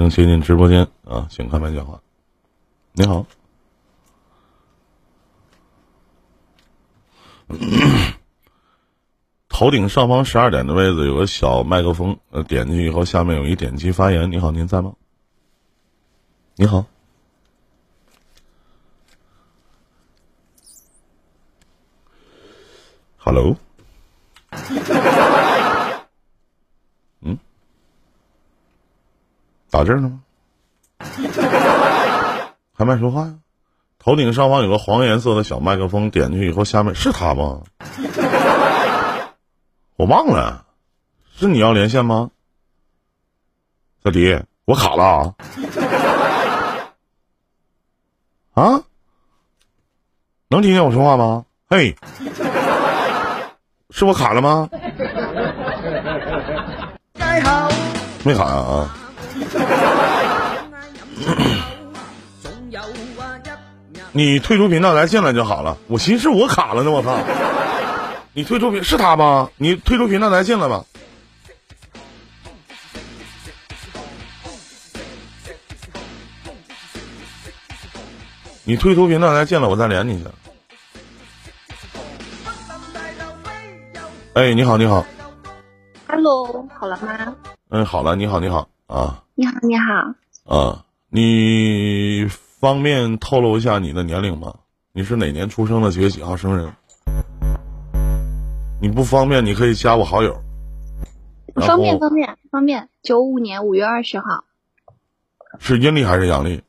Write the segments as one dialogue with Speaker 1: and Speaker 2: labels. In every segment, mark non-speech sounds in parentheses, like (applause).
Speaker 1: 能接进直播间啊，请开麦讲话。你好，(coughs) 头顶上方十二点的位置有个小麦克风，点进去以后，下面有一点击发言。你好，您在吗？你好，Hello，嗯，打这儿呢吗？(laughs) 还没说话呀？头顶上方有个黄颜色的小麦克风，点进去以后，下面是他吗？(laughs) 我忘了，是你要连线吗？小迪，我卡了啊！(laughs) 啊？能听见我说话吗？嘿，是我卡了吗？没卡呀啊！(laughs) 你退出频道来进来就好了。我寻思我卡了呢，我操！你退出频是他吗？你退出频道来进来吧。你退出频道来进来，我再连你去。哎，你好，你好。
Speaker 2: Hello，好了吗？
Speaker 1: 嗯，好了，你好，你好啊
Speaker 2: 你好，你好，
Speaker 1: 啊，你方便透露一下你的年龄吗？你是哪年出生的？几月几号生人？你不方便，你可以加我好友。
Speaker 2: 方便方便方便。九五年五月二十号，
Speaker 1: 是阴历还是阳历？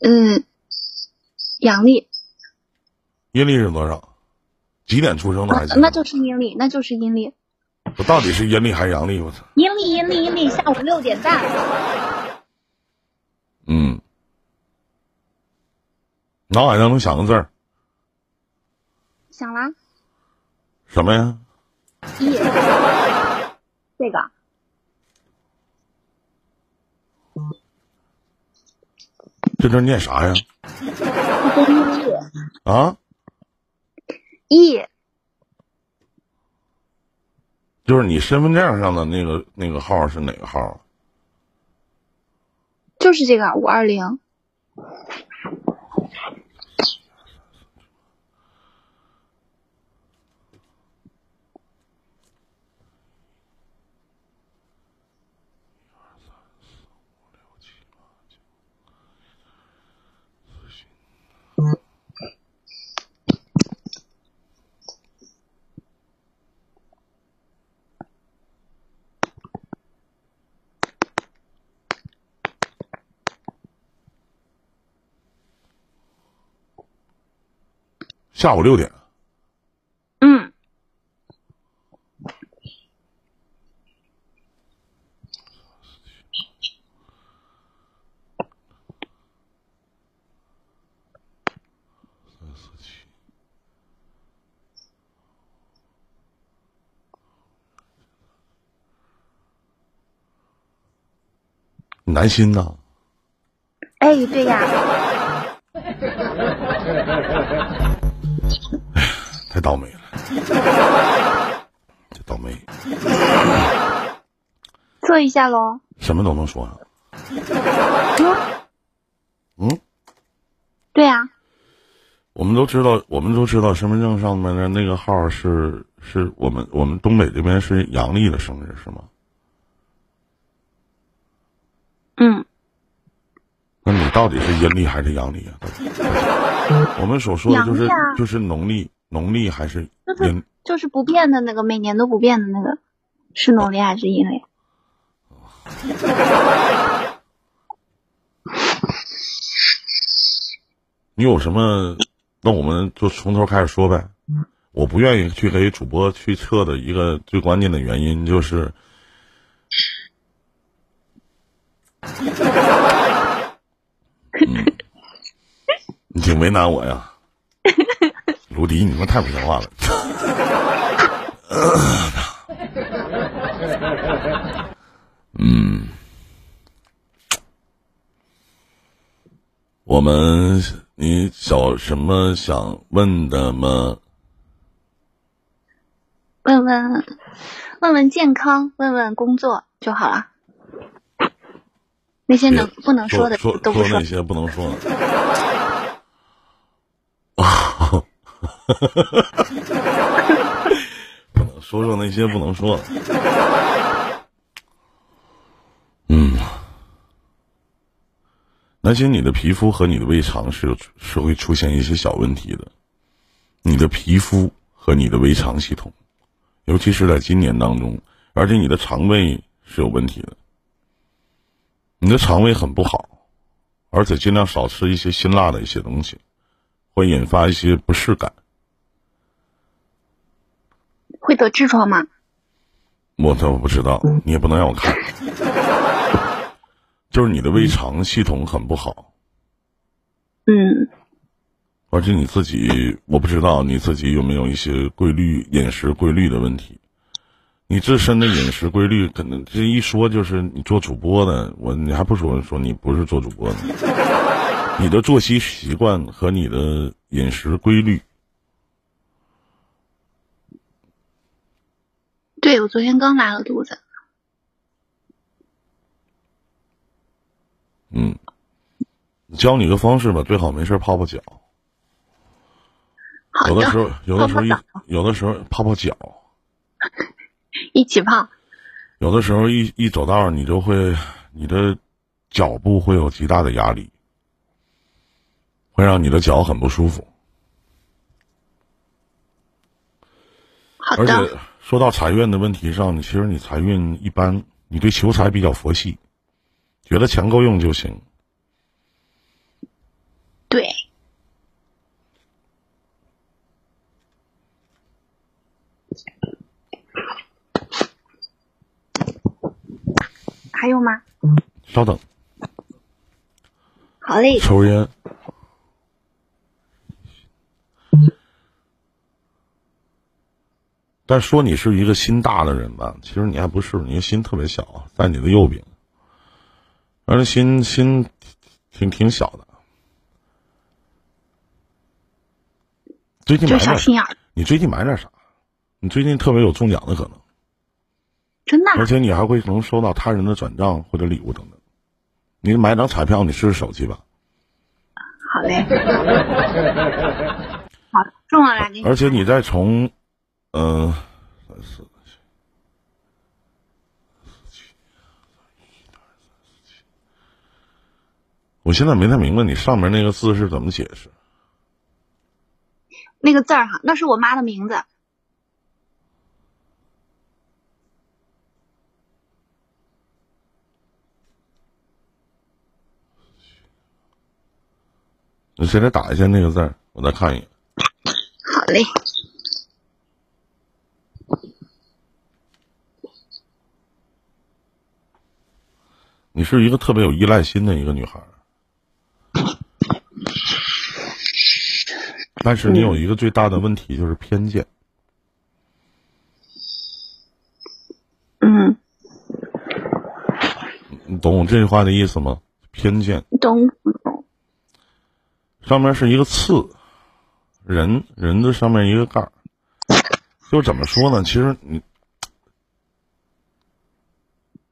Speaker 2: 嗯，阳历，
Speaker 1: 阴历是多少？几点出生的？还
Speaker 2: 啊
Speaker 1: 记得吗
Speaker 2: 那就是阴历，那就是阴历，
Speaker 1: 我到底是阴历还是阳历？我操！
Speaker 2: 阴历阴历阴历，下午六点半。
Speaker 1: 嗯，脑海当中想个字儿，
Speaker 2: 想了，
Speaker 1: 什么呀？
Speaker 2: 一，这个
Speaker 1: 这字念啥呀？啊，
Speaker 2: 一，
Speaker 1: 就是你身份证上的那个那个号是哪个号？
Speaker 2: 就是这个五二零。
Speaker 1: 下午六点。
Speaker 2: 嗯，
Speaker 1: 南心呐，
Speaker 2: 哎，对呀，
Speaker 1: 倒霉了，(laughs) 这倒霉，
Speaker 2: 测一下喽。
Speaker 1: 什么都能说啊。嗯，
Speaker 2: 对呀，
Speaker 1: 我们都知道，我们都知道身份证上面的那个号是是我们我们东北这边是阳历的生日是吗？
Speaker 2: 嗯，
Speaker 1: 那你到底是阴历还是阳历啊？我们所说的就是、
Speaker 2: 啊
Speaker 1: 就是农历，农历还是
Speaker 2: 就是
Speaker 1: 阴？
Speaker 2: 就是不变的那个，每年都不变的那个，是农历还是阴历？(laughs)
Speaker 1: 你有什么？那我们就从头开始说呗。我不愿意去给主播去测的一个最关键的原因就是，(laughs) 嗯，你挺为难我呀，卢迪，你他妈太不像话了。(laughs) 嗯，我们你有什么想问的吗？
Speaker 2: 问问问问健康，问问工作就好了。
Speaker 3: 那些能不能
Speaker 1: 说
Speaker 3: 的都不说。
Speaker 1: 说那些不能说的。啊，(laughs) 不能说说那些不能说的。嗯，那些，你的皮肤和你的胃肠是是会出现一些小问题的。你的皮肤和你的胃肠系统，尤其是在今年当中，而且你的肠胃是有问题的。你的肠胃很不好，而且尽量少吃一些辛辣的一些东西，会引发一些不适感。
Speaker 3: 会得痔疮吗？
Speaker 1: 我倒不知道，你也不能让我看。就是你的胃肠系统很不好。
Speaker 3: 嗯。
Speaker 1: 而且你自己，我不知道你自己有没有一些规律饮食规律的问题。你自身的饮食规律，可能这一说就是你做主播的，我你还不说说你不是做主播的，你的作息习惯和你的饮食规律。
Speaker 3: 对，我昨天刚拉了肚子。
Speaker 1: 嗯，教你个方式吧，最好没事泡泡脚。有的时候，有的时候一有的时候泡泡脚，(laughs)
Speaker 3: 一起泡。
Speaker 1: 有的时候一一走道，你就会你的脚步会有极大的压力，会让你的脚很不舒服。而且说到财运的问题上，其实你财运一般，你对求财比较佛系，觉得钱够用就行。
Speaker 3: 对。还有吗？
Speaker 1: 稍等。
Speaker 3: 好嘞。
Speaker 1: 抽烟。但说你是一个心大的人吧，其实你还不是，你心特别小，在你的右边，而且心心挺挺小的。最近买点你最近买点啥？你最近特别有中奖的可能。
Speaker 3: 真的，
Speaker 1: 而且你还会能收到他人的转账或者礼物等等。你买张彩票，你试试手气吧。
Speaker 3: 好嘞。(laughs) 好，中了俩
Speaker 1: 而且你再从，嗯，三四我现在没太明白你上面那个字是怎么解释。
Speaker 3: 那个字儿哈，那是我妈的名字。
Speaker 1: 你现在打一下那个字儿，我再看一眼。
Speaker 3: 好嘞。
Speaker 1: 你是一个特别有依赖心的一个女孩，但是你有一个最大的问题就是偏见。
Speaker 3: 嗯。
Speaker 1: 你懂我这句话的意思吗？偏见。
Speaker 3: 懂。
Speaker 1: 上面是一个刺，人人的上面一个盖儿，就怎么说呢？其实你，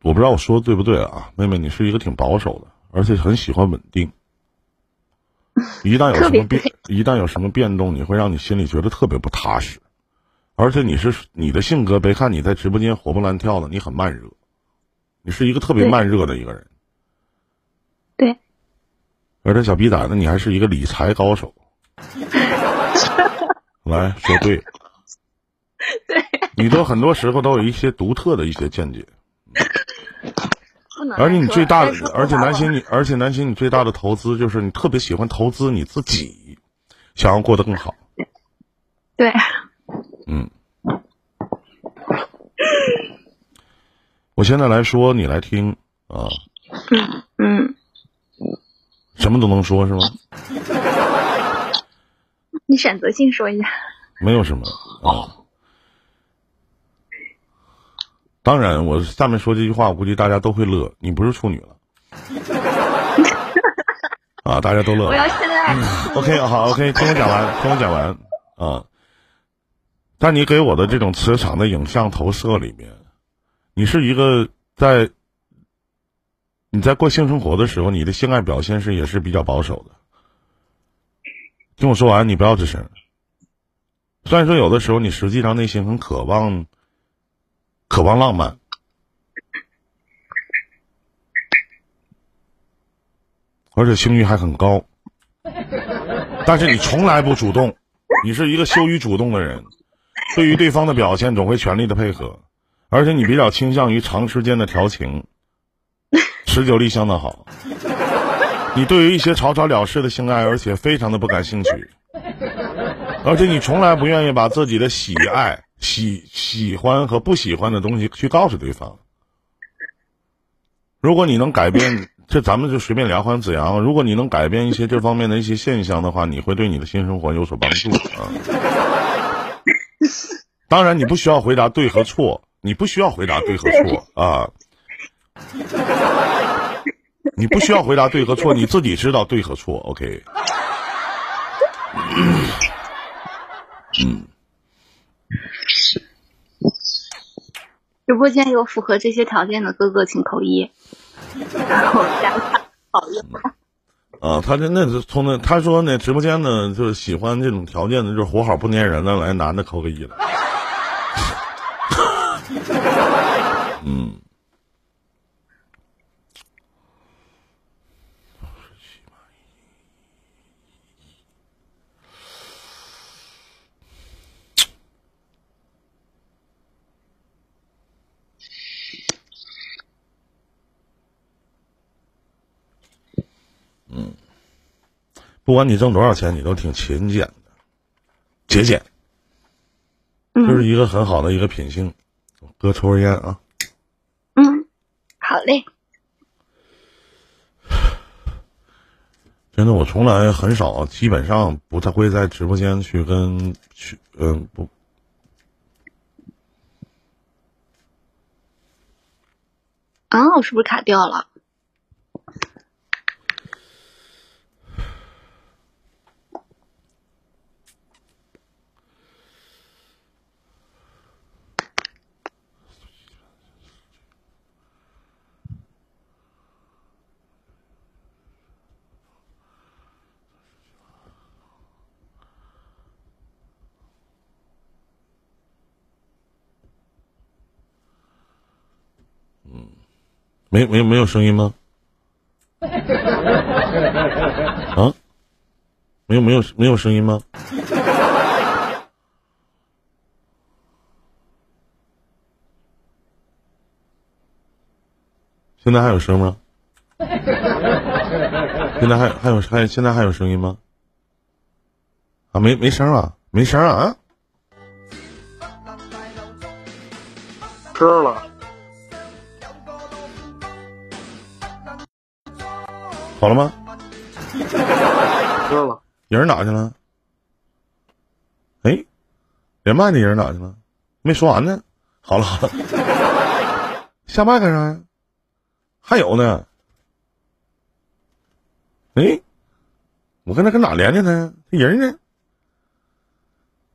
Speaker 1: 我不知道我说的对不对啊，妹妹，你是一个挺保守的，而且很喜欢稳定。(laughs) 一旦有什么变，一旦有什么变动，你会让你心里觉得特别不踏实。而且你是你的性格，别看你在直播间活蹦乱跳的，你很慢热，你是一个特别慢热的一个人。对而且小逼崽子，你还是一个理财高手。(laughs) 来说对，
Speaker 3: 对，
Speaker 1: 你都很多时候都有一些独特的一些见解。而且你最大的，而且南星你，而且南星你最大的投资就是你特别喜欢投资你自己，想要过得更好。
Speaker 3: 对。
Speaker 1: 嗯。我现在来说，你来听啊。
Speaker 3: 嗯嗯。
Speaker 1: 什么都能说是吗？
Speaker 3: 你选择性说一下。
Speaker 1: 没有什么啊。当然，我下面说这句话，我估计大家都会乐。你不是处女了。(laughs) 啊！大家都乐。
Speaker 3: 我要现在。
Speaker 1: OK，好，OK，听我讲完，(laughs) 听我讲完啊。在你给我的这种磁场的影像投射里面，你是一个在。你在过性生活的时候，你的性爱表现是也是比较保守的。听我说完，你不要吱声。虽然说有的时候你实际上内心很渴望，渴望浪漫，而且性欲还很高，但是你从来不主动，你是一个羞于主动的人，对于对方的表现总会全力的配合，而且你比较倾向于长时间的调情，持久力相当好。你对于一些草草了事的性爱，而且非常的不感兴趣。而且你从来不愿意把自己的喜爱、喜喜欢和不喜欢的东西去告诉对方。如果你能改变，这咱们就随便聊，欢子阳。如果你能改变一些这方面的一些现象的话，你会对你的性生活有所帮助啊。当然，你不需要回答对和错，你不需要回答对和错啊。你不需要回答对和错，你自己知道对和错。OK。嗯，
Speaker 3: 直播间有符合这些条件的哥哥，请扣一，(laughs)
Speaker 1: 啊，他这那从那他说那直播间呢，就是喜欢这种条件的，就是活好不粘人的，来男的扣个一了。(laughs) 嗯。不管你挣多少钱，你都挺勤俭的，节俭，就是一个很好的一个品性。哥抽根烟啊。
Speaker 3: 嗯，好嘞。
Speaker 1: 真的，我从来很少，基本上不太会在直播间去跟去嗯不。
Speaker 3: 啊，我是不是卡掉了？
Speaker 1: 没没没有声音吗？(laughs) 啊？没有没有没有声音吗？现在还有声吗？现在还还有还现在还有声音吗？啊，没没声啊，没声啊？
Speaker 4: 吃了。
Speaker 1: 好了吗？
Speaker 4: 知道了。
Speaker 1: 人哪去了？哎，连麦的人哪去了？没说完呢。好了好了，下麦干啥呀？还有呢。哎，我跟他跟哪连着呢？这人呢？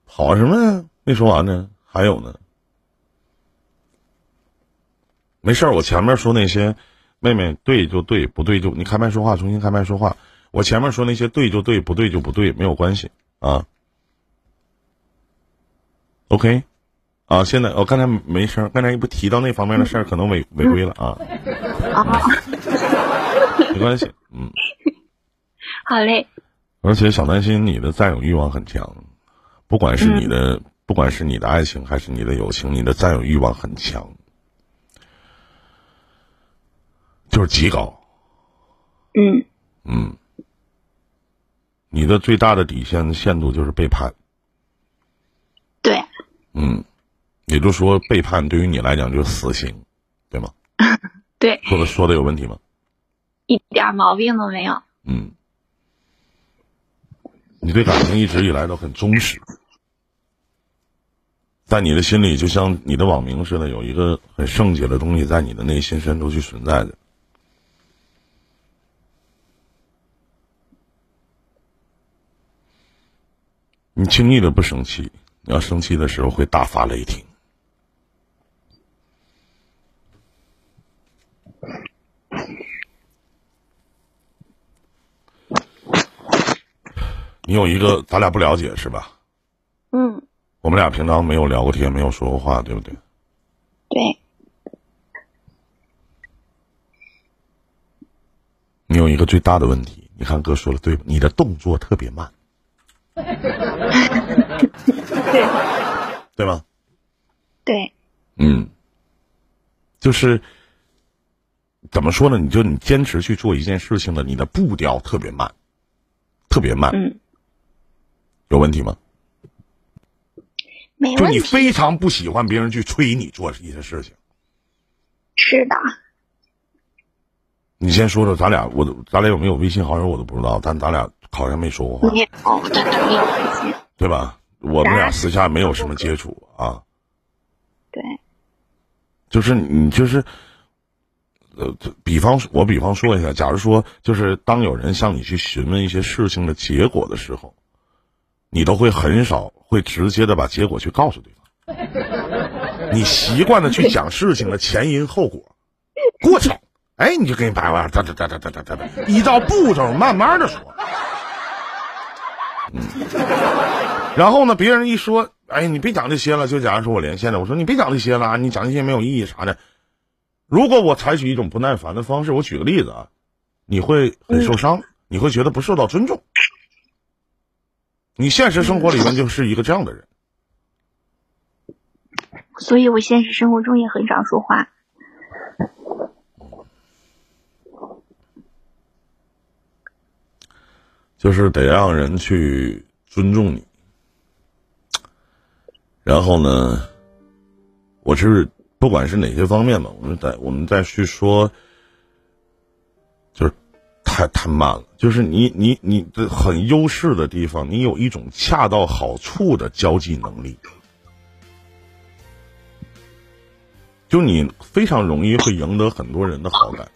Speaker 1: 跑什么呀？没说完呢。还有呢。没事儿，我前面说那些。妹妹，对就对，不对就你开麦说话，重新开麦说话。我前面说那些对就对，不对就不对，没有关系啊。OK，啊，现在我刚才没声，刚才不提到那方面的事儿，可能违违规了啊。没关系，嗯。
Speaker 3: 好嘞。
Speaker 1: 而且小担心你的占有欲望很强，不管是你的，不管是你的爱情还是你的友情，你的占有欲望很强。就是极高，
Speaker 3: 嗯
Speaker 1: 嗯，你的最大的底线限度就是背叛，
Speaker 3: 对，
Speaker 1: 嗯，也就是说背叛对于你来讲就是死刑，对吗？(laughs)
Speaker 3: 对，
Speaker 1: 说的说的有问题吗？
Speaker 3: 一点毛病都没有。
Speaker 1: 嗯，你对感情一直以来都很忠实，在你的心里就像你的网名似的，有一个很圣洁的东西在你的内心深处去存在着。你轻易的不生气，你要生气的时候会大发雷霆。你有一个咱俩不了解是吧？
Speaker 3: 嗯，
Speaker 1: 我们俩平常没有聊过天，没有说过话，对不对？
Speaker 3: 对
Speaker 1: 你有一个最大的问题，你看哥说的对，你的动作特别慢。
Speaker 3: 对，
Speaker 1: 对吗？
Speaker 3: 对，
Speaker 1: 嗯，就是怎么说呢？你就你坚持去做一件事情的，你的步调特别慢，特别慢，
Speaker 3: 嗯，
Speaker 1: 有问题吗？就你
Speaker 3: 没问题。
Speaker 1: 非常不喜欢别人去催你做一些事情。
Speaker 3: 是的，
Speaker 1: 你先说说，咱俩我都咱俩有没有微信好友我都不知道，但咱俩好像没说过话，
Speaker 3: 没有，真的没有微信。
Speaker 1: 对吧？我们俩私下没有什么接触啊，
Speaker 3: 对，
Speaker 1: 就是你就是，呃，比方说我比方说一下，假如说就是当有人向你去询问一些事情的结果的时候，你都会很少会直接的把结果去告诉对方，(laughs) 你习惯的去讲事情的前因后果、过程，哎，你就给你摆完，哒哒哒哒哒哒哒哒，依照步骤慢慢的说。嗯，然后呢，别人一说，哎，你别讲这些了，就假如说我连线了，我说你别讲这些了，你讲这些没有意义啥的。如果我采取一种不耐烦的方式，我举个例子啊，你会很受伤，你会觉得不受到尊重。你现实生活里面就是一个这样的人，
Speaker 3: 所以我现实生活中也很少说话。
Speaker 1: 就是得让人去尊重你。然后呢，我是不管是哪些方面吧，我们再我们再去说，就是太太慢了。就是你你你的很优势的地方，你有一种恰到好处的交际能力，就你非常容易会赢得很多人的好感。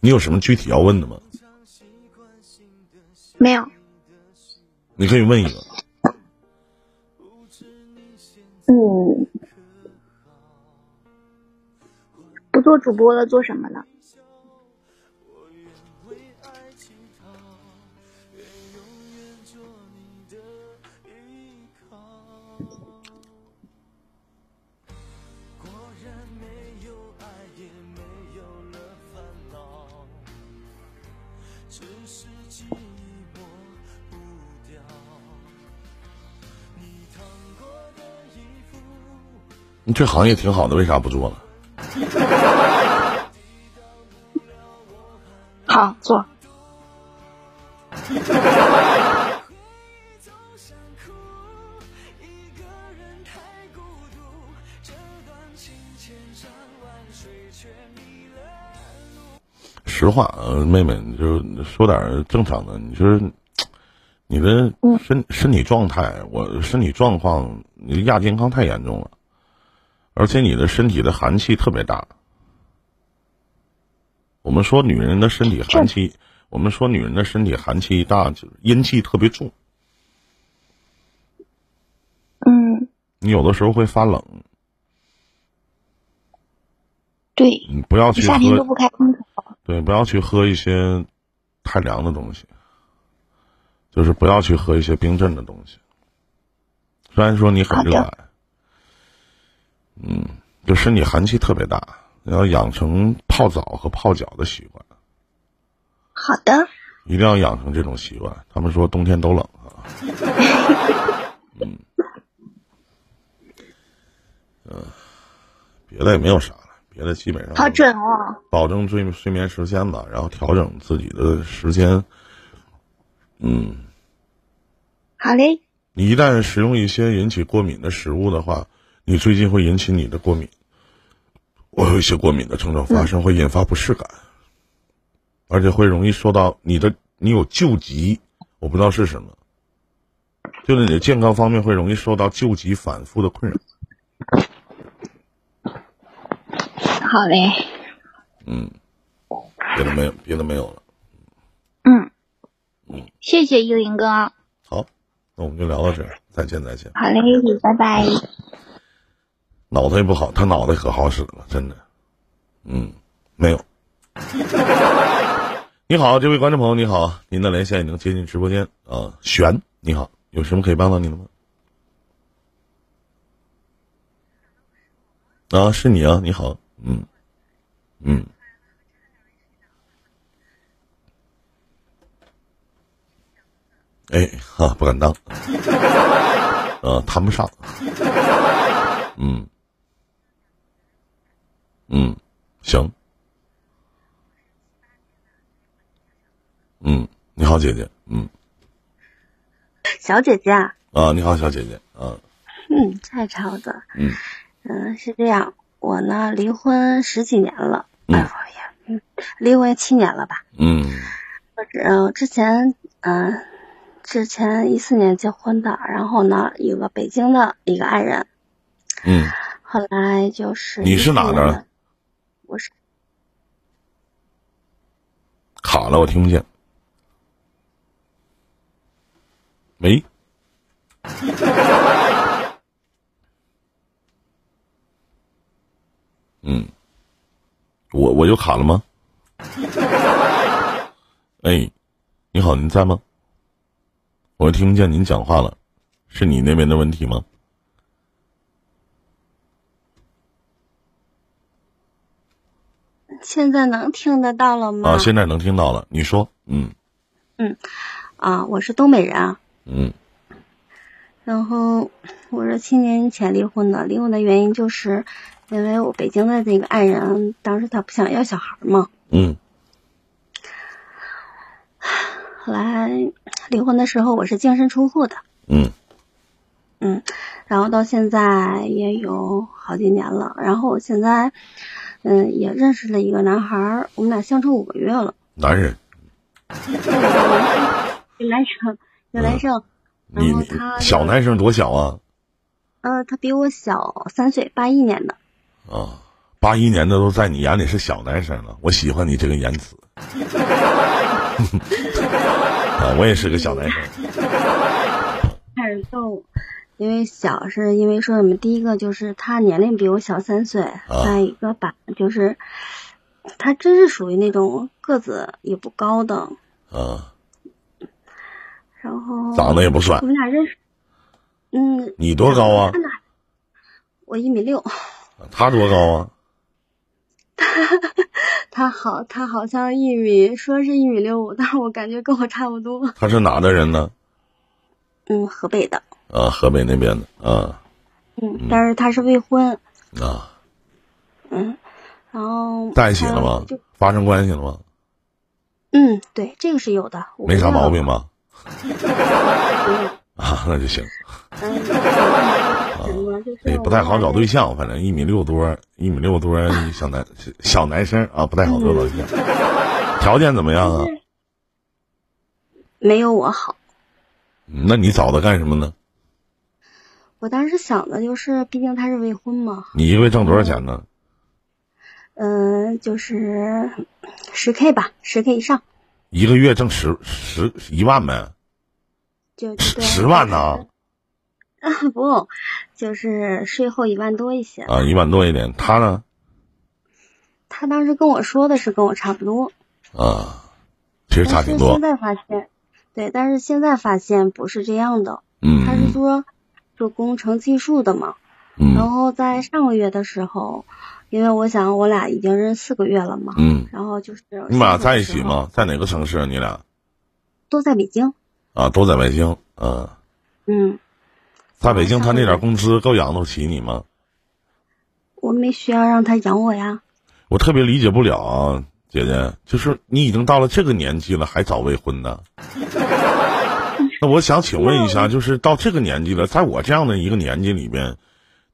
Speaker 1: 你有什么具体要问的吗？
Speaker 3: 没有，
Speaker 1: 你可以问一个。
Speaker 3: 嗯，不做主播了，做什么呢？
Speaker 1: 你这行业挺好的，为啥不做了？(laughs)
Speaker 3: 好做。
Speaker 1: 实话，呃，妹妹，你就说点正常的。你说你的身身体状态，我身体状况，你的亚健康太严重了，而且你的身体的寒气特别大。我们说女人的身体寒气，我们说女人的身体寒气大，就是阴气特别重。
Speaker 3: 嗯，
Speaker 1: 你有的时候会发冷，
Speaker 3: 对，
Speaker 1: 你不要去喝，
Speaker 3: 夏天都不开空调。
Speaker 1: 对，不要去喝一些太凉的东西，就是不要去喝一些冰镇的东西。虽然说你很热爱，嗯，就身体寒气特别大，你要养成泡澡和泡脚的习惯，
Speaker 3: 好的，
Speaker 1: 一定要养成这种习惯。他们说冬天都冷啊，(laughs) 嗯，嗯，别的也没有啥了，别的基本上
Speaker 3: 好准哦。
Speaker 1: 保证睡睡眠时间吧，然后调整自己的时间。嗯，
Speaker 3: 好嘞，
Speaker 1: 你一旦食用一些引起过敏的食物的话，你最近会引起你的过敏，我有一些过敏的症状发生，会引发不适感，而且会容易受到你的你有旧疾，我不知道是什么，就是你的健康方面会容易受到旧疾反复的困扰。
Speaker 3: 好嘞，
Speaker 1: 嗯，别的没有，别的没有了。
Speaker 3: 嗯
Speaker 1: 嗯，
Speaker 3: 谢谢依林哥，
Speaker 1: 好，那我们就聊到这儿，再见再见。
Speaker 3: 好嘞，拜拜。
Speaker 1: 脑袋也不好，他脑袋可好使了，真的。嗯，没有。(laughs) 你好，这位观众朋友，你好，您的连线已经接进直播间啊。璇，你好，有什么可以帮到你的吗？啊，是你啊，你好，嗯，嗯，哎，哈，不敢当，呃，谈不上，嗯，嗯，行，嗯，你好，姐姐，嗯，
Speaker 3: 小姐姐啊，
Speaker 1: 啊，你好，小姐姐，啊，
Speaker 3: 嗯，蔡超的，
Speaker 1: 嗯。
Speaker 3: 嗯，是这样，我呢离婚十几年了，
Speaker 1: 嗯。
Speaker 3: 哎呀，嗯，离婚七年了吧？
Speaker 1: 嗯。
Speaker 3: 我之呃之前嗯、之前一四年结婚的，然后呢有个北京的一个爱人，
Speaker 1: 嗯，
Speaker 3: 后来就是
Speaker 1: 你是哪的
Speaker 3: 我是
Speaker 1: 卡了，我听不见。喂，(laughs) 嗯，我我又卡了吗？(laughs) 哎，你好，您在吗？我听不见您讲话了，是你那边的问题吗？
Speaker 3: 现在能听得到了吗？
Speaker 1: 啊，现在能听到了，你说，嗯嗯
Speaker 3: 啊，我是东北人啊。
Speaker 1: 嗯
Speaker 3: 然后我是七年前离婚的，离婚的原因就是因为我北京的那个爱人，当时他不想要小孩嘛，
Speaker 1: 嗯
Speaker 3: 后来离婚的时候我是净身出户的，
Speaker 1: 嗯。
Speaker 3: 嗯，然后到现在也有好几年了，然后我现在嗯也认识了一个男孩儿，我们俩相处五个月了，
Speaker 1: 男人，
Speaker 3: 一个男生，一个男生，
Speaker 1: 你你
Speaker 3: 然后他
Speaker 1: 小男生多小啊？
Speaker 3: 呃他比我小三岁，八一年的，
Speaker 1: 啊，八一年的都在你眼里是小男生了，我喜欢你这个言辞。(laughs) 啊，我也是个小男生。(laughs)
Speaker 3: 开始逗，因为小是因为说什么？第一个就是他年龄比我小三岁，再一个吧，就是他真是属于那种个子也不高的，
Speaker 1: 啊，
Speaker 3: 然后
Speaker 1: 长得也不帅
Speaker 3: 我。们俩认识，嗯，
Speaker 1: 你多高啊？
Speaker 3: 我一米六，
Speaker 1: 他多高啊？(laughs)
Speaker 3: 他好，他好像一米，说是一米六五，但是我感觉跟我差不多。(laughs)
Speaker 1: 他是哪的人呢？
Speaker 3: 嗯，河北的，
Speaker 1: 啊，河北那边的。啊
Speaker 3: 嗯，但是他是未婚，
Speaker 1: 啊，
Speaker 3: 嗯，然后
Speaker 1: 在一起了吗？发生关系了吗？
Speaker 3: 嗯，对，这个是有的，
Speaker 1: 没啥毛病吧？(laughs) 啊，(laughs) 那就行。
Speaker 3: 嗯，(laughs) 什么就是
Speaker 1: 哎，不太好找对象，反正一米六多，一米六多小男 (laughs) 小男生啊，不太好找对象。条件怎么样啊？
Speaker 3: 没有我好。
Speaker 1: 嗯那你找他干什么呢？
Speaker 3: 我当时想的就是，毕竟他是未婚嘛，
Speaker 1: 你一个月挣多少钱呢？
Speaker 3: 嗯、就是十 K 吧，十 K 以上，
Speaker 1: 一个月挣十十一万呗，
Speaker 3: 就
Speaker 1: 十
Speaker 3: 对
Speaker 1: 十万呢？(laughs)
Speaker 3: 啊，不，就是税后一万多一些。
Speaker 1: 啊，一万多一点。他呢？
Speaker 3: 他当时跟我说的是跟我差不多，
Speaker 1: 啊，其实差挺多
Speaker 3: 现。在发现，对，但是现在发现不是这样的，
Speaker 1: 嗯
Speaker 3: 他是说做工程技术的嘛，然
Speaker 1: 嗯
Speaker 3: 后在上个月的时候，因为我想我俩已经认识四个月了嘛，
Speaker 1: 嗯，
Speaker 3: 然后就是
Speaker 1: 你们俩在一？起吗？在哪个城市啊？你俩
Speaker 3: 都在北京，
Speaker 1: 啊，都在北京。嗯，
Speaker 3: 嗯，
Speaker 1: 在北京，他那点工资够养得起你吗？
Speaker 3: 我没需要让他养我呀。
Speaker 1: 我特别理解不了啊，姐姐，就是你已经到了这个年纪了，还找未婚呢？(laughs) 那我想请问一下，就是到这个年纪了，在我这样的一个年纪里边，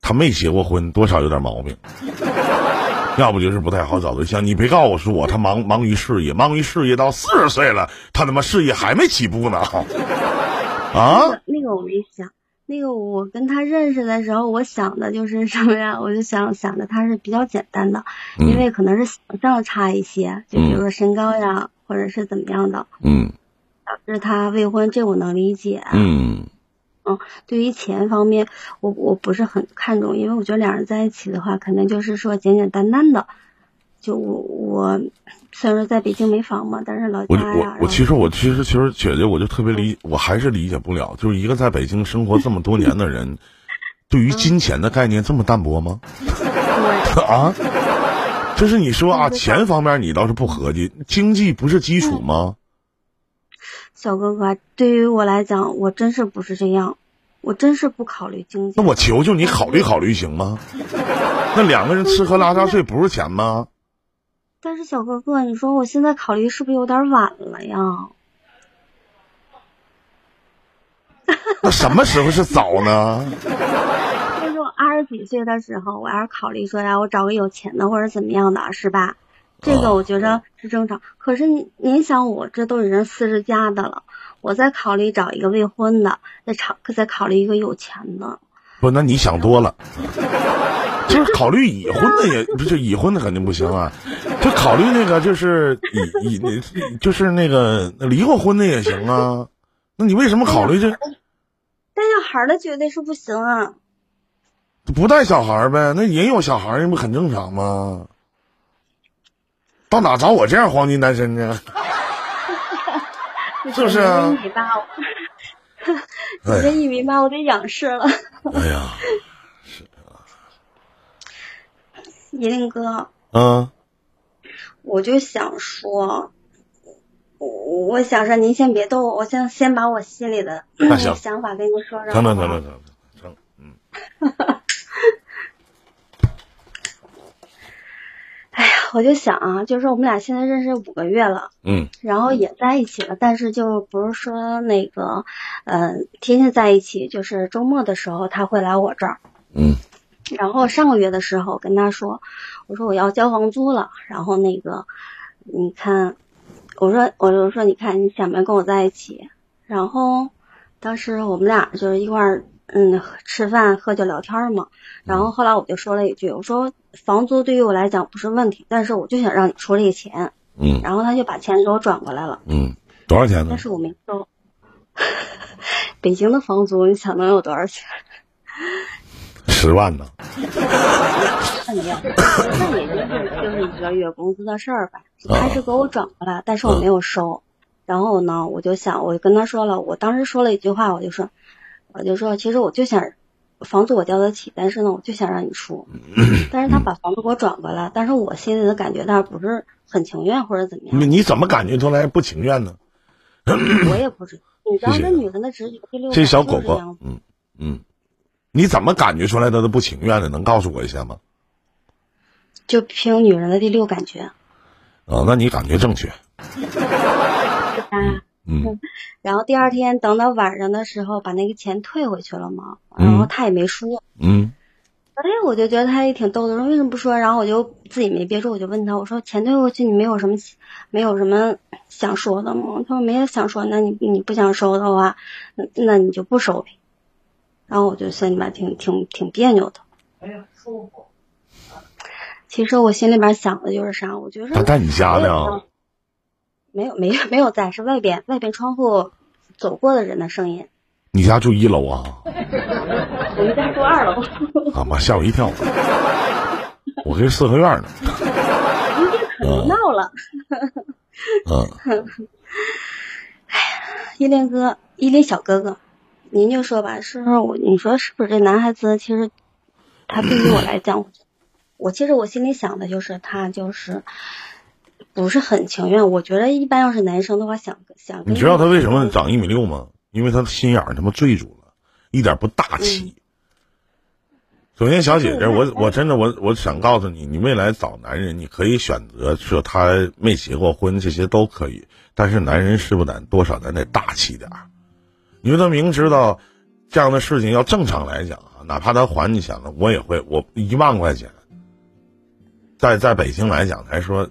Speaker 1: 他没结过婚，多少有点毛病。要不就是不太好找对象。你别告诉我他忙忙于事业，忙于事业到四十岁了，他他妈事业还没起步呢。(laughs) 啊，
Speaker 3: 那个我没想，那个我跟他认识的时候，我想的就是什么呀？我就想想着他是比较简单的，因为可能是想象差一些，就比如说身高呀，或者是怎么样的，
Speaker 1: 嗯
Speaker 3: 导致他未婚，这我能理解。
Speaker 1: 嗯
Speaker 3: 对于钱方面，我我不是很看重，因为我觉得两人在一起的话，肯定就是说简简单单的，就我我虽然说在北京没房嘛，但是老
Speaker 1: 我
Speaker 3: 家呀，
Speaker 1: 我我其实我其实其实姐姐我就特别理，我还是理解不了，就是一个在北京生活这么多年的人，(laughs) 对于金钱的概念这么淡薄吗？啊，就是你说啊，钱方面你倒是不合计，经济不是基础吗？
Speaker 3: 小哥哥，对于我来讲，我真是不是这样，我真是不考虑经济。
Speaker 1: 那我求求你考虑考虑行吗？(laughs) 那两个人吃喝拉撒睡不是钱吗？
Speaker 3: 但是小哥哥，你说我现在考虑是不是有点晚了呀？(laughs)
Speaker 1: 那什么时候是早呢？
Speaker 3: 就是我二十几岁的时候，我要是考虑说呀，我找个有钱的或者怎么样的，是吧？这个我觉着是正常。可是您您想，我这都已经四十加的了，我再考虑找一个未婚的，再考再考虑一个有钱的。
Speaker 1: 不，那你想多了。就是考虑已婚的也不是已婚的肯定不行啊，就考虑那个就是已已那就是那个离过婚的也行啊。那你为什么考虑这
Speaker 3: 带小孩的绝对是不行啊！
Speaker 1: 不带小孩呗？那也有小孩，那不很正常吗？到哪找我这样黄金单身呢？(laughs) 是不是啊
Speaker 3: 我 (laughs) 这一米八，我我这一米八，我得仰视了。
Speaker 1: 哎呀，
Speaker 3: 是啊。银林哥，
Speaker 1: 嗯，
Speaker 3: 我就想说，我我想说，您先别逗我，我先先把我心里的想法跟您说说。
Speaker 1: 成成成成成成，嗯，(laughs)
Speaker 3: 哎呀，我就想啊，就是我们俩现在认识五个月了，
Speaker 1: 嗯
Speaker 3: 然后也在一起了，但是就不是说那个，呃，天天在一起，就是周末的时候他会来我这儿。
Speaker 1: 嗯
Speaker 3: 然后上个月的时候跟他说，我说我要交房租了，然后那个，你看，我说我就说你看你想不想跟我在一起？然后当时我们俩就是一块儿嗯吃饭喝酒聊天嘛，然后后来我就说了一句，我说房租对于我来讲不是问题，但是我就想让你出这个钱，
Speaker 1: 嗯
Speaker 3: 然后他就把钱给我转过来了，
Speaker 1: 嗯，多少钱呢
Speaker 3: 但？是我没收。(laughs) 北京的房租你想能有多少钱？(laughs)
Speaker 1: 十万呢？(laughs)
Speaker 3: 那没有，那也就是就是一个月工资的事儿吧。他是给我转过来，但是我没有收。然后呢，我就想，我就跟他说了，我当时说了一句话，我就说，我就说，其实我就想，房租我交得起，但是呢，我就想让你出。但是他把房子给我转过来，但是我心里的感觉，他不是很情愿或者怎么样，
Speaker 1: 你你怎么感觉出来不情愿呢？
Speaker 3: 我也不知道。你知道
Speaker 1: 谢谢
Speaker 3: 这女人的直觉，第六
Speaker 1: 这小狗狗嗯嗯，你怎么感觉出来他都不情愿的？能告诉我一下吗？
Speaker 3: 就凭女人的第六感觉。
Speaker 1: 啊，那你感觉正确。(laughs)
Speaker 3: 啊
Speaker 1: 嗯
Speaker 3: 然后第二天等到晚上的时候，把那个钱退回去了嘛，
Speaker 1: 嗯
Speaker 3: 然后他也没说。
Speaker 1: 嗯
Speaker 3: 哎，我就觉得他也挺逗的，说为什么不说？然后我就自己没憋住，我就问他，我说钱退回去，你没有什么没有什么想说的吗？他说没有想说，那你你不想收的话，那那你就不收呗。然后我就心里边挺挺挺别扭的。哎呀，舒服其实我心里边想的就是啥，我觉得
Speaker 1: 他在你家呢？
Speaker 3: 没有没有没有在，是外边外边窗户走过的人的声音。
Speaker 1: 你家住一楼啊？
Speaker 3: 我们家住二楼，
Speaker 1: 啊妈，吓我一跳！我这四合院呢。(laughs)
Speaker 3: 可闹了。(laughs)
Speaker 1: 嗯，
Speaker 3: 依林哥，依林小哥哥，您就说吧，是不是我？你说是不是这男孩子？其实他对于我来讲，我其实我心里想的就是他就是不是很情愿。我觉得一般要是男生的话，想想
Speaker 1: 你知道他为什么长一米六吗？因为他的心眼儿他妈坠住了，一点不大气。首先，小姐姐，我我真的我我想告诉你，你未来找男人，你可以选择说他没结过婚，这些都可以。但是男人是不难多少咱得大气点儿，因为他明知道这样的事情要正常来讲啊，哪怕他还你钱了，我也会我一万块钱，在在北京来讲来说，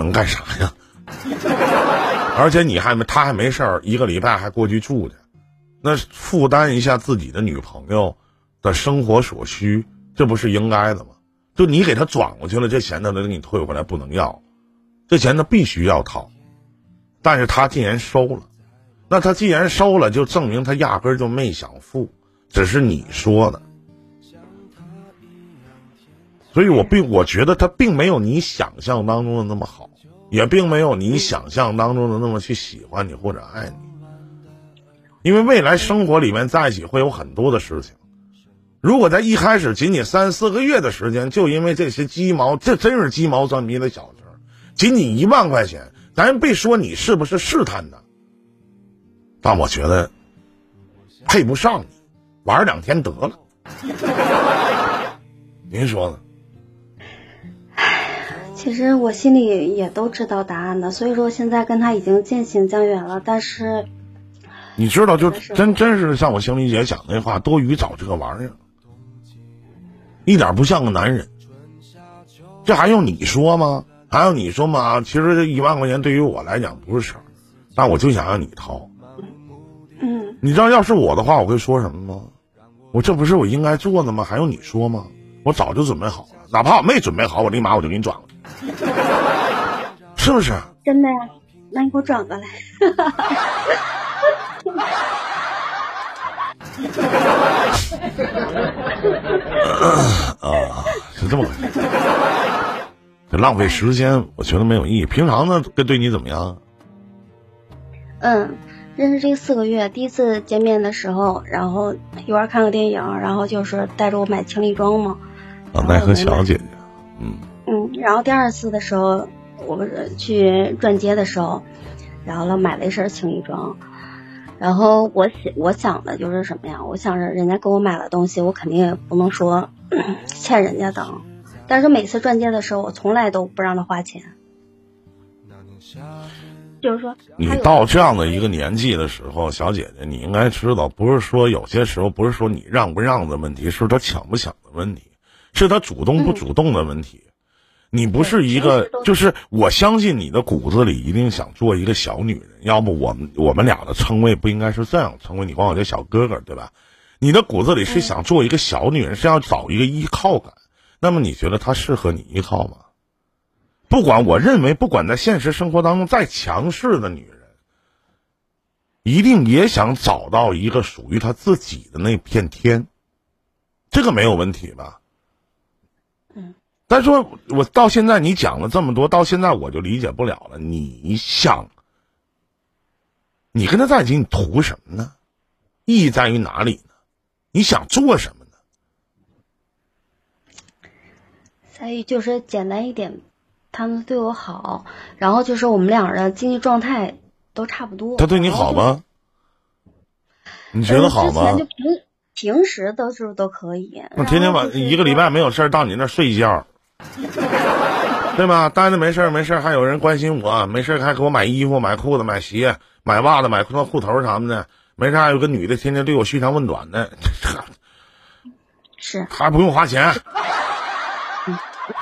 Speaker 1: 能干啥呀？(laughs) 而且你还没他还没事儿，一个礼拜还过去住去，那负担一下自己的女朋友的生活所需，这不是应该的吗？就你给他转过去了，这钱他能给你退回来，不能要，这钱他必须要掏。但是他既然收了，那他既然收了，就证明他压根儿就没想付，只是你说的。所以我并我觉得他并没有你想象当中的那么好，也并没有你想象当中的那么去喜欢你或者爱你。因为未来生活里面在一起会有很多的事情，如果在一开始仅仅三四个月的时间，就因为这些鸡毛，这真是鸡毛蒜皮的小事仅仅一万块钱，咱别说你是不是试探的，但我觉得配不上你，玩两天得了。(laughs) 您说呢？
Speaker 3: 其实我心里也都知道答案的，所以说现在跟他已经渐行渐远了，但是。
Speaker 1: 你知道，就真真是像我星丽姐讲那话，多余找这个玩意儿，一点不像个男人。这还用你说吗？还用你说吗？其实这一万块钱对于我来讲不是事儿，但我就想让你掏。
Speaker 3: 嗯。
Speaker 1: 你知道，要是我的话，我会说什么吗？我这不是我应该做的吗？还用你说吗？我早就准备好了，哪怕我没准备好，我立马我就给你转过去，是不是？
Speaker 3: 真的呀？那你给我转过来。(laughs)
Speaker 1: 啊，是这么回事。这浪费时间，我觉得没有意义。平常呢，跟对你怎么样？
Speaker 3: 嗯，认识这四个月，第一次见面的时候，然后一块看个电影，然后就是带着我买情侣装嘛。
Speaker 1: 啊，奈何小姐姐。
Speaker 3: 嗯。嗯，然后第二次的时候，我们去转街的时候，然后买了一身情侣装。然后我想，我想的就是什么呀？我想着人家给我买了东西，我肯定也不能说 (clears throat) 欠人家的。但是每次转街的时候，我从来都不让他花钱。就是说，
Speaker 1: 你到这样的一个年纪的时候，小姐姐，你应该知道，不是说有些时候不是说你让不让的问题，是他抢不抢的问题，是他主动不主动的问题。你不是一个，就是我相信你的骨子里一定想做一个小女人，要不我们我们俩的称谓不应该是这样称谓，你管我叫小哥哥，对吧？你的骨子里是想做一个小女人，是要找一个依靠感。那么你觉得他适合你依靠吗？不管我认为，不管在现实生活当中再强势的女人，一定也想找到一个属于她自己的那片天，这个没有问题吧？但是说，我到现在你讲了这么多，到现在我就理解不了了。你想，你跟他在一起，你图什么呢？意义在于哪里呢？你想做什么呢？
Speaker 3: 在于就是简单一点，他们对我好，然后就是我们俩人经济状态都差不多。
Speaker 1: 他对你好吗？你觉得好吗？
Speaker 3: 就平平时的时候都可以。
Speaker 1: 那天天晚一个礼拜没有事儿到你那睡一觉。(laughs) 对吧？待着没事没事还有人关心我，没事还给我买衣服、买裤子、买鞋、买袜子、买裤裤头什么的。没事还有个女的天天对我嘘寒问暖的，(laughs)
Speaker 3: 是
Speaker 1: 还不用花钱，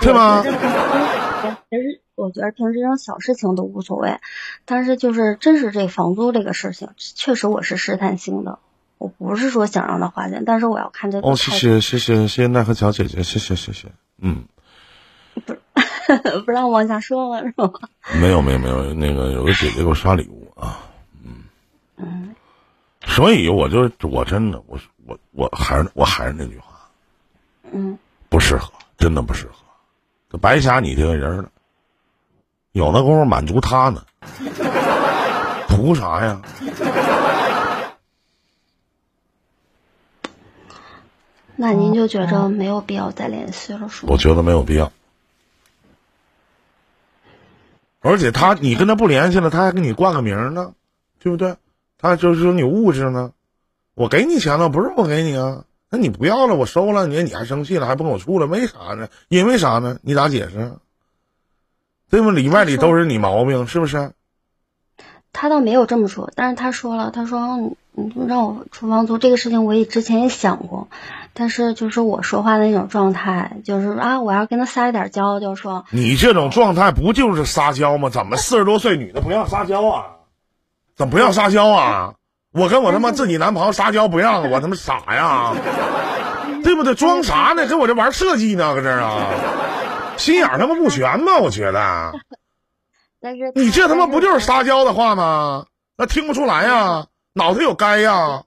Speaker 1: 对吗？
Speaker 3: 其实我觉得平时这种小事情都无所谓，但是就是真是这房租这个事情，确实我是试探性的，我不是说想让他花钱，但是我要看这个。
Speaker 1: 哦，谢谢谢谢谢谢奈何小姐姐，谢谢谢谢，嗯。
Speaker 3: 不 (laughs) 不让往下说了是吗？
Speaker 1: 没有没有没有，那个有个姐姐给我刷礼物啊，
Speaker 3: 嗯嗯，
Speaker 1: 所以我就我真的我我我还是我还是那句话，
Speaker 3: 嗯，
Speaker 1: 不适合，真的不适合，就白瞎你这个人了，有那功夫满足他呢，(laughs) 图啥呀？
Speaker 3: 那您就觉着没有必要再联系了，是吗？
Speaker 1: 我觉得没有必要。而且他，你跟他不联系了，他还给你挂个名呢，对不对？他就是说你物质呢，我给你钱了，不是我给你啊，那你不要了，我收了你，你还生气了，还不跟我处了，为啥呢？因为啥呢？你咋解释？对吗？里外里都是你毛病，是不是？
Speaker 3: 他倒没有这么说，但是他说了，他说你让我出房租这个事情，我也之前也想过。但是就是我说话的那种状态，就是啊，我要跟他撒一点娇，就说
Speaker 1: 你这种状态不就是撒娇吗？怎么四十多岁女的不让撒娇啊？怎么不让撒娇啊？我跟我他妈自己男朋友撒娇不让，我他妈傻呀？对不对？装啥呢？跟我这玩设计呢？搁这啊？心眼他妈不全吗？我觉得。
Speaker 3: 但是
Speaker 1: 你这他妈不就是撒娇的话吗？那听不出来呀？(laughs) 脑子有该呀？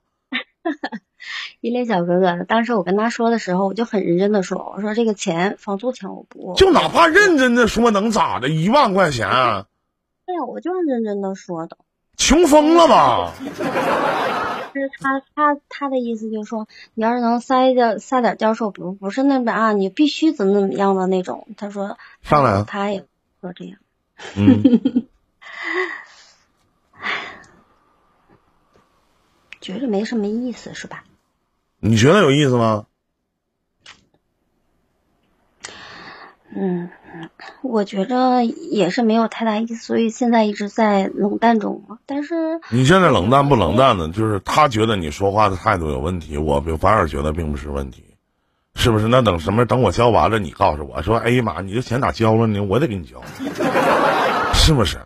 Speaker 3: 依林小哥哥，当时我跟他说的时候，我就很认真的说，我说这个钱房租钱我不，
Speaker 1: 就哪怕认真的说能咋的？一万块钱，(laughs)
Speaker 3: 对呀，我就是认真的说的。
Speaker 1: 穷疯了吧？(laughs)
Speaker 3: 就是他他他的意思就是说，你要是能塞点撒点教授，不不是那边啊，你必须怎么怎么样的那种。他说
Speaker 1: 上来啊，
Speaker 3: 他也说这样。
Speaker 1: 嗯，(laughs)
Speaker 3: 觉得没什么意思是吧？
Speaker 1: 你觉得有意思吗？
Speaker 3: 嗯，我觉着也是没有太大意思，所以现在一直在冷淡中。但是
Speaker 1: 你现在冷淡不冷淡呢，就是他觉得你说话的态度有问题，我反而觉得并不是问题，是不是？那等什么？等我交完了，你告诉我说，哎呀妈，你这钱咋交了呢？我得给你交，是不是？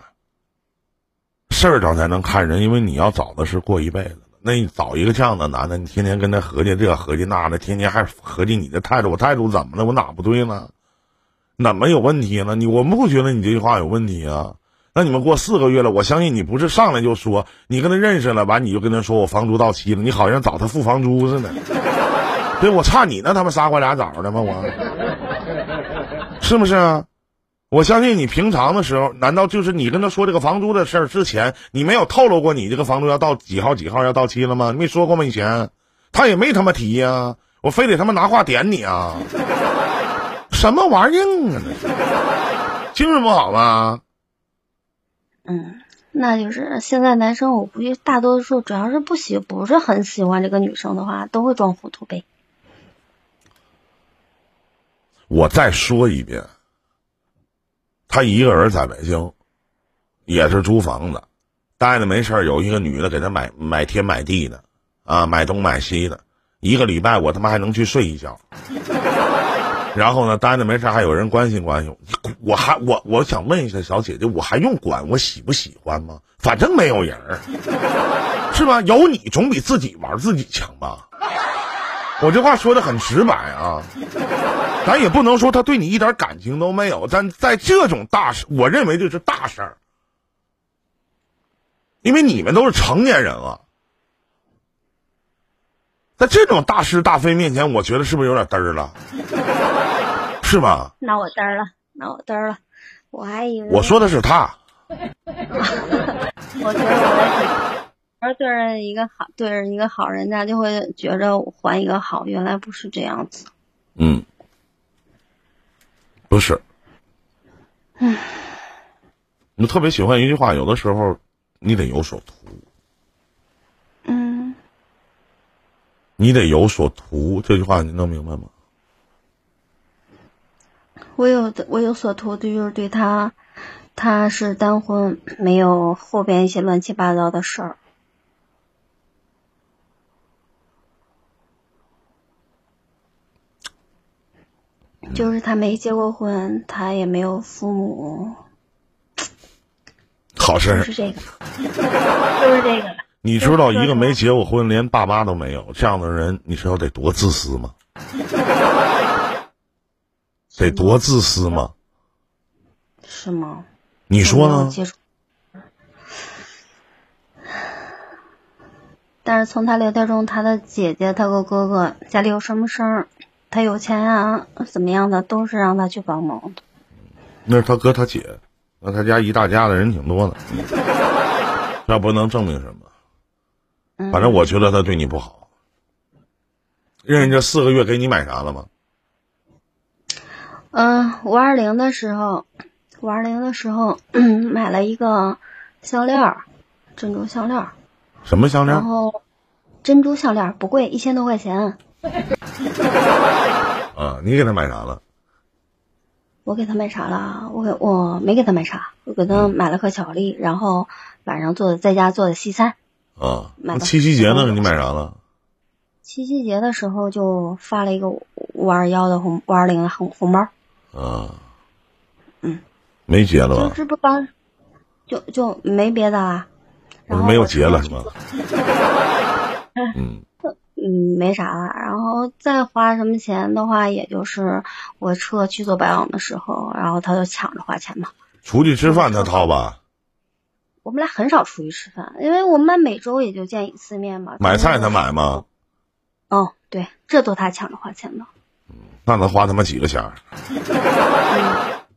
Speaker 1: 事儿找才能看人，因为你要找的是过一辈子。那你找一个这样的男的，你天天跟他合计这合计那的，天天还合计你的态度，我态度怎么了？我哪不对了？怎么有问题呢？你我不觉得你这句话有问题啊？那你们过四个月了，我相信你不是上来就说你跟他认识了，完你就跟他说我房租到期了，你好像找他付房租似的。对，我差你那他妈仨瓜俩枣的吗？我是不是啊？我相信你平常的时候，难道就是你跟他说这个房租的事儿之前，你没有透露过你这个房租要到几号几号要到期了吗？你没说过吗？以前他也没他妈提呀，我非得他妈拿话点你啊！什么玩意儿啊？精神不好吗？
Speaker 3: 嗯，那就是现在男生，我估计大多数主要是不喜，不是很喜欢这个女生的话，都会装糊涂呗。
Speaker 1: 我再说一遍。他一个人在北京，也是租房子，待着没事有一个女的给他买买天买地的，啊，买东买西的，一个礼拜我他妈还能去睡一觉。(laughs) 然后呢，待着没事还有人关心关心我，还我我想问一下小姐姐，我还用管我喜不喜欢吗？反正没有人，(laughs) 是吧？有你总比自己玩自己强吧？我这话说的很直白啊。咱也不能说他对你一点感情都没有，但在这种大事，我认为这是大事儿，因为你们都是成年人了，在这种大是大非面前，我觉得是不是有点嘚儿了？是吧？
Speaker 3: 那我嘚儿了，那我嘚儿了，我还以为
Speaker 1: 我说的是他。
Speaker 3: 我觉得对着一个好，对着一个好，人家就会觉着我还一个好，原来不是这样子。
Speaker 1: 嗯。不是，
Speaker 3: 嗯，
Speaker 1: 你特别喜欢一句话，有的时候你得有所图，
Speaker 3: 嗯，
Speaker 1: 你得有所图，这句话你能明白吗？
Speaker 3: 我有的，我有所图的就是对他，他是单婚，没有后边一些乱七八糟的事儿。就是他没结过婚，他也没有父母，(tsk)
Speaker 1: 好事
Speaker 3: 是这个，(laughs) 就是这个。
Speaker 1: 你知道一个没结过婚，连爸妈都没有这样的人，你知道得多自私吗？(laughs) 得多自私吗？
Speaker 3: 是吗？
Speaker 1: 你说呢？(sighs)
Speaker 3: 但是从他聊天中，他的姐姐、他和哥哥家里有什么事儿？他有钱啊，怎么样的都是让他去帮忙的。
Speaker 1: 那是他哥他姐，那他家一大家子人挺多的，(laughs) 那不能证明什么。反正我觉得他对你不好。认识这四个月给你买啥了吗？
Speaker 3: 嗯，五二零的时候，五二零的时候 (clears throat) 买了一个项链，珍珠项链。
Speaker 1: 什么项链？
Speaker 3: 然后珍珠项链不贵，一千多块钱。(laughs)
Speaker 1: 啊！你给他买啥了？
Speaker 3: 我给他买啥了？我给我没给他买啥，我给他买了颗巧克力，然后晚上做的在家做的西餐。
Speaker 1: 啊！七夕节呢？你买啥了？
Speaker 3: 七夕节的时候就发了一个五二幺的红五二零的红红包。
Speaker 1: 啊。
Speaker 3: 嗯。
Speaker 1: 没结了吧？
Speaker 3: 这不刚，就就没别的了。
Speaker 1: 我没有结了是吗？(laughs) (laughs)
Speaker 3: 嗯。嗯，没啥了。然后再花什么钱的话，也就是我车去做保养的时候，然后他就抢着花钱嘛。
Speaker 1: 出去吃饭他掏吧。
Speaker 3: 我们俩很少出去吃饭，因为我们每周也就见一次面嘛。
Speaker 1: 买菜他买吗？
Speaker 3: 哦，对，这都他抢着花钱的。
Speaker 1: 那能花他妈几个钱儿？(laughs)
Speaker 3: 嗯，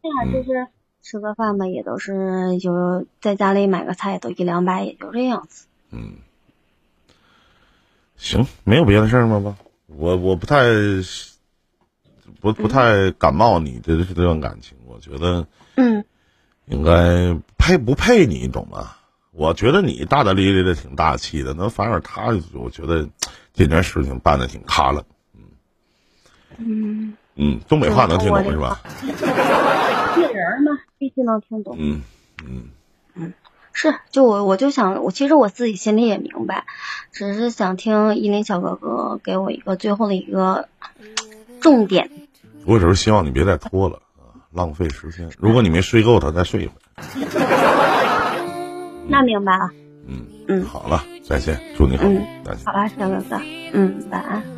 Speaker 3: 这样就是吃个饭吧，也都是就在家里买个菜，也都一两百，也就这样子。
Speaker 1: 嗯，行，没有别的事儿吗？吧，我我不太不不太感冒你的这段感情，我觉得
Speaker 3: 嗯
Speaker 1: 应该配不配你，懂吗？我觉得你大大咧咧的，挺大气的，那反而他，我觉得这件事情办的挺卡了。
Speaker 3: 嗯，
Speaker 1: 嗯嗯，东北话能听懂
Speaker 3: 嗯
Speaker 1: 是吧？
Speaker 3: 艺人嘛，必须能听懂。
Speaker 1: 嗯嗯，
Speaker 3: 是，就我我就想，我其实我自己心里也明白，只是想听依林小哥哥给我一个最后的一个重点。
Speaker 1: 我只是希望你别再拖了啊，浪费时间。如果你没睡够，他再睡一会儿。(laughs)
Speaker 3: 那明白了。
Speaker 1: 嗯
Speaker 3: 嗯
Speaker 1: 好了，再见，祝你好
Speaker 3: 嗯。好了，小哥哥，嗯，晚安。